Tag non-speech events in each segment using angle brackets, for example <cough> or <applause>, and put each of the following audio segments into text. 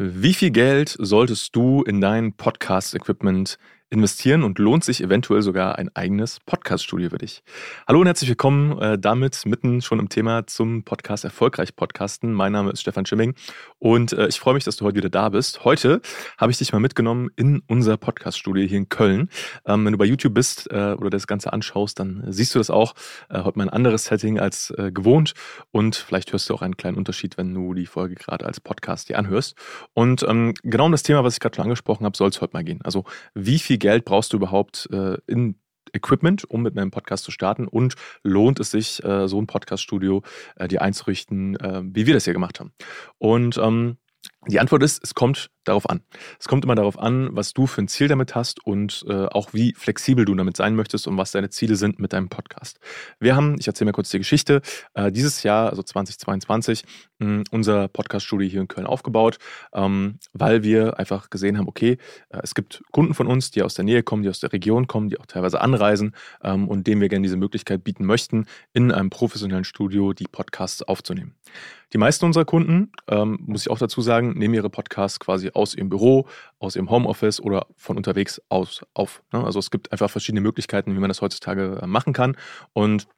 Wie viel Geld solltest du in dein Podcast-Equipment investieren und lohnt sich eventuell sogar ein eigenes Podcast-Studio für dich. Hallo und herzlich willkommen äh, damit mitten schon im Thema zum Podcast Erfolgreich Podcasten. Mein Name ist Stefan Schimming und äh, ich freue mich, dass du heute wieder da bist. Heute habe ich dich mal mitgenommen in unser Podcast-Studio hier in Köln. Ähm, wenn du bei YouTube bist äh, oder das Ganze anschaust, dann siehst du das auch. Äh, heute mal ein anderes Setting als äh, gewohnt und vielleicht hörst du auch einen kleinen Unterschied, wenn du die Folge gerade als Podcast dir anhörst. Und ähm, genau um das Thema, was ich gerade schon angesprochen habe, soll es heute mal gehen. Also wie viel Geld brauchst du überhaupt äh, in Equipment, um mit einem Podcast zu starten und lohnt es sich, äh, so ein Podcaststudio äh, dir einzurichten, äh, wie wir das hier gemacht haben. Und ähm, die Antwort ist, es kommt darauf an. Es kommt immer darauf an, was du für ein Ziel damit hast und äh, auch wie flexibel du damit sein möchtest und was deine Ziele sind mit deinem Podcast. Wir haben, ich erzähle mal kurz die Geschichte, äh, dieses Jahr, also 2022, mh, unser Podcaststudio hier in Köln aufgebaut, ähm, weil wir einfach gesehen haben, okay, äh, es gibt Kunden von uns, die aus der Nähe kommen, die aus der Region kommen, die auch teilweise anreisen ähm, und denen wir gerne diese Möglichkeit bieten möchten, in einem professionellen Studio die Podcasts aufzunehmen. Die meisten unserer Kunden, ähm, muss ich auch dazu sagen, nehmen ihre Podcasts quasi aus ihrem Büro, aus ihrem Homeoffice oder von unterwegs aus auf. Ne? Also es gibt einfach verschiedene Möglichkeiten, wie man das heutzutage äh, machen kann. Und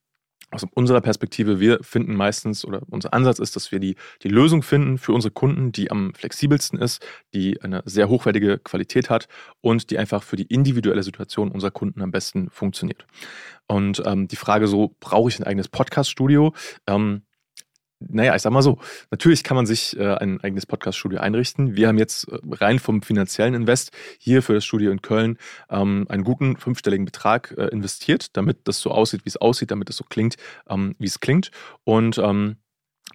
aus unserer Perspektive, wir finden meistens oder unser Ansatz ist, dass wir die, die Lösung finden für unsere Kunden, die am flexibelsten ist, die eine sehr hochwertige Qualität hat und die einfach für die individuelle Situation unserer Kunden am besten funktioniert. Und ähm, die Frage so, brauche ich ein eigenes Podcast-Studio? Ähm, naja, ich sag mal so, natürlich kann man sich äh, ein eigenes Podcast-Studio einrichten. Wir haben jetzt äh, rein vom finanziellen Invest hier für das Studio in Köln ähm, einen guten fünfstelligen Betrag äh, investiert, damit das so aussieht, wie es aussieht, damit es so klingt, ähm, wie es klingt. Und ähm,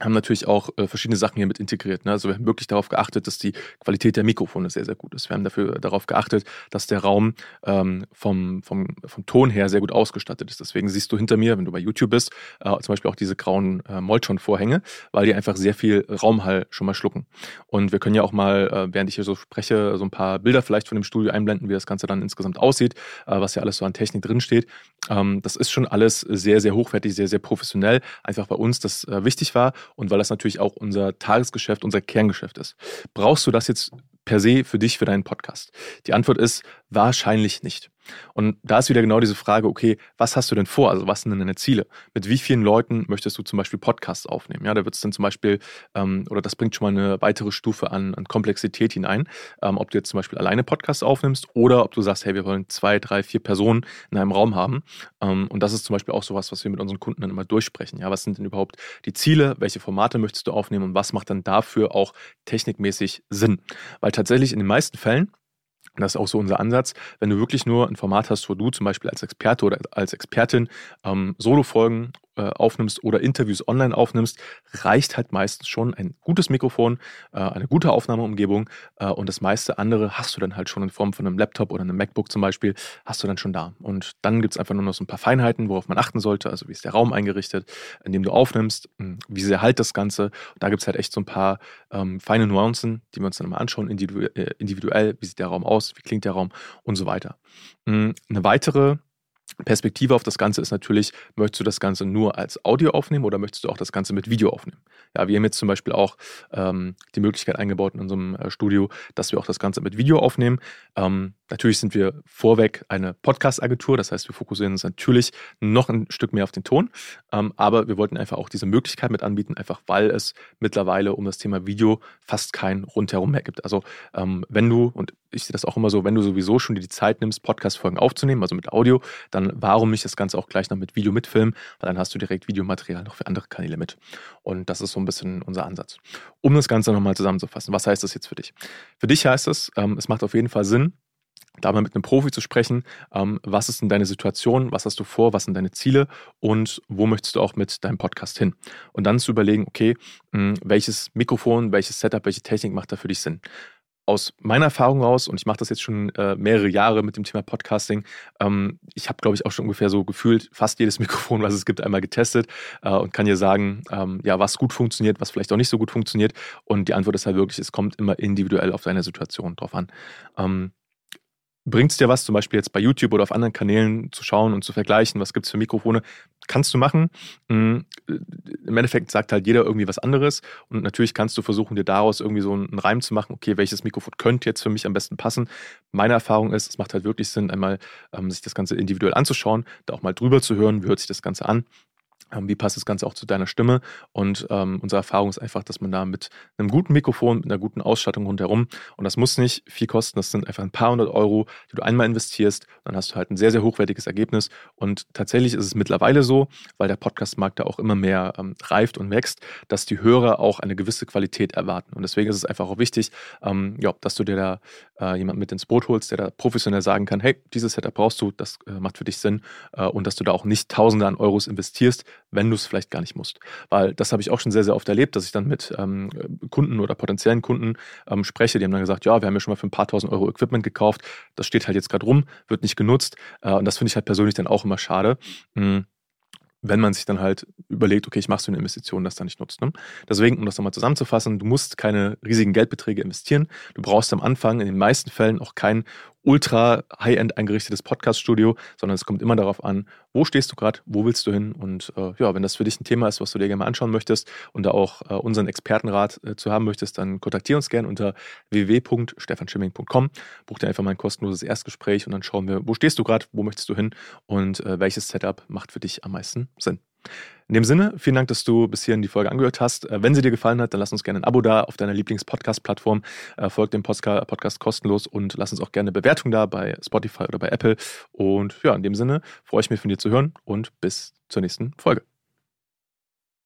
haben natürlich auch äh, verschiedene Sachen hier mit integriert. Ne? Also wir haben wirklich darauf geachtet, dass die Qualität der Mikrofone sehr, sehr gut ist. Wir haben dafür darauf geachtet, dass der Raum ähm, vom, vom, vom Ton her sehr gut ausgestattet ist. Deswegen siehst du hinter mir, wenn du bei YouTube bist, äh, zum Beispiel auch diese grauen äh, Molton-Vorhänge, weil die einfach sehr viel Raumhall schon mal schlucken. Und wir können ja auch mal, äh, während ich hier so spreche, so ein paar Bilder vielleicht von dem Studio einblenden, wie das Ganze dann insgesamt aussieht, äh, was ja alles so an Technik drinsteht. Ähm, das ist schon alles sehr, sehr hochwertig, sehr, sehr professionell. Einfach bei uns, das äh, wichtig war und weil das natürlich auch unser Tagesgeschäft, unser Kerngeschäft ist. Brauchst du das jetzt per se für dich, für deinen Podcast? Die Antwort ist wahrscheinlich nicht. Und da ist wieder genau diese Frage, okay, was hast du denn vor? Also was sind denn deine Ziele? Mit wie vielen Leuten möchtest du zum Beispiel Podcasts aufnehmen? Ja, da wird es dann zum Beispiel, ähm, oder das bringt schon mal eine weitere Stufe an, an Komplexität hinein, ähm, ob du jetzt zum Beispiel alleine Podcasts aufnimmst oder ob du sagst, hey, wir wollen zwei, drei, vier Personen in einem Raum haben. Ähm, und das ist zum Beispiel auch sowas, was wir mit unseren Kunden dann immer durchsprechen. Ja, was sind denn überhaupt die Ziele? Welche Formate möchtest du aufnehmen und was macht dann dafür auch technikmäßig Sinn? Weil tatsächlich in den meisten Fällen das ist auch so unser Ansatz. Wenn du wirklich nur ein Format hast, wo du zum Beispiel als Experte oder als Expertin ähm, Solo-Folgen aufnimmst oder Interviews online aufnimmst, reicht halt meistens schon ein gutes Mikrofon, äh, eine gute Aufnahmeumgebung äh, und das meiste andere hast du dann halt schon in Form von einem Laptop oder einem MacBook zum Beispiel, hast du dann schon da. Und dann gibt es einfach nur noch so ein paar Feinheiten, worauf man achten sollte. Also wie ist der Raum eingerichtet, in dem du aufnimmst, hm, wie sehr halt das Ganze. Und da gibt es halt echt so ein paar ähm, feine Nuancen, die wir uns dann mal anschauen, individuell, wie sieht der Raum aus, wie klingt der Raum und so weiter. Hm, eine weitere Perspektive auf das Ganze ist natürlich, möchtest du das Ganze nur als Audio aufnehmen oder möchtest du auch das Ganze mit Video aufnehmen? Ja, wir haben jetzt zum Beispiel auch ähm, die Möglichkeit eingebaut in unserem äh, Studio, dass wir auch das Ganze mit Video aufnehmen. Ähm, natürlich sind wir vorweg eine Podcast-Agentur, das heißt, wir fokussieren uns natürlich noch ein Stück mehr auf den Ton, ähm, aber wir wollten einfach auch diese Möglichkeit mit anbieten, einfach weil es mittlerweile um das Thema Video fast kein Rundherum mehr gibt. Also ähm, wenn du, und ich sehe das auch immer so, wenn du sowieso schon dir die Zeit nimmst, Podcast-Folgen aufzunehmen, also mit Audio, dann warum nicht das Ganze auch gleich noch mit Video mitfilmen, weil dann hast du direkt Videomaterial noch für andere Kanäle mit. Und das ist so ein bisschen unser Ansatz. Um das Ganze nochmal zusammenzufassen, was heißt das jetzt für dich? Für dich heißt es, ähm, es macht auf jeden Fall Sinn, da mal mit einem Profi zu sprechen, ähm, was ist denn deine Situation, was hast du vor, was sind deine Ziele und wo möchtest du auch mit deinem Podcast hin? Und dann zu überlegen, okay, mh, welches Mikrofon, welches Setup, welche Technik macht da für dich Sinn? Aus meiner Erfahrung raus, und ich mache das jetzt schon äh, mehrere Jahre mit dem Thema Podcasting, ähm, ich habe, glaube ich, auch schon ungefähr so gefühlt fast jedes <laughs> Mikrofon, was es gibt, einmal getestet äh, und kann dir sagen, ähm, ja, was gut funktioniert, was vielleicht auch nicht so gut funktioniert. Und die Antwort ist halt wirklich, es kommt immer individuell auf deine Situation drauf an. Ähm, bringt es dir was, zum Beispiel jetzt bei YouTube oder auf anderen Kanälen zu schauen und zu vergleichen, was gibt es für Mikrofone, kannst du machen. Mm, Im Endeffekt sagt halt jeder irgendwie was anderes. Und natürlich kannst du versuchen, dir daraus irgendwie so einen Reim zu machen, okay, welches Mikrofon könnte jetzt für mich am besten passen. Meine Erfahrung ist, es macht halt wirklich Sinn, einmal ähm, sich das Ganze individuell anzuschauen, da auch mal drüber zu hören, wie hört sich das Ganze an wie passt das Ganze auch zu deiner Stimme? Und ähm, unsere Erfahrung ist einfach, dass man da mit einem guten Mikrofon, mit einer guten Ausstattung rundherum, und das muss nicht viel kosten, das sind einfach ein paar hundert Euro, die du einmal investierst, dann hast du halt ein sehr, sehr hochwertiges Ergebnis. Und tatsächlich ist es mittlerweile so, weil der Podcastmarkt da auch immer mehr ähm, reift und wächst, dass die Hörer auch eine gewisse Qualität erwarten. Und deswegen ist es einfach auch wichtig, ähm, ja, dass du dir da äh, jemanden mit ins Boot holst, der da professionell sagen kann, hey, dieses Setup brauchst du, das äh, macht für dich Sinn äh, und dass du da auch nicht Tausende an Euros investierst, wenn du es vielleicht gar nicht musst. Weil das habe ich auch schon sehr, sehr oft erlebt, dass ich dann mit ähm, Kunden oder potenziellen Kunden ähm, spreche. Die haben dann gesagt, ja, wir haben ja schon mal für ein paar tausend Euro Equipment gekauft. Das steht halt jetzt gerade rum, wird nicht genutzt. Äh, und das finde ich halt persönlich dann auch immer schade. Mhm wenn man sich dann halt überlegt, okay, ich mache so eine Investition, das dann nicht nutzt. Ne? Deswegen, um das nochmal zusammenzufassen, du musst keine riesigen Geldbeträge investieren. Du brauchst am Anfang in den meisten Fällen auch kein ultra high-end eingerichtetes Podcast-Studio, sondern es kommt immer darauf an, wo stehst du gerade, wo willst du hin und äh, ja, wenn das für dich ein Thema ist, was du dir gerne mal anschauen möchtest und da auch äh, unseren Expertenrat äh, zu haben möchtest, dann kontaktiere uns gerne unter www.stefanschimming.com, buch dir einfach mal ein kostenloses Erstgespräch und dann schauen wir, wo stehst du gerade, wo möchtest du hin und äh, welches Setup macht für dich am meisten Sinn. In dem Sinne, vielen Dank, dass du bis hierhin die Folge angehört hast. Äh, wenn sie dir gefallen hat, dann lass uns gerne ein Abo da auf deiner Lieblings-Podcast-Plattform. Äh, folgt dem Podcast kostenlos und lass uns auch gerne eine Bewertung da bei Spotify oder bei Apple. Und ja, in dem Sinne freue ich mich von dir zu hören und bis zur nächsten Folge.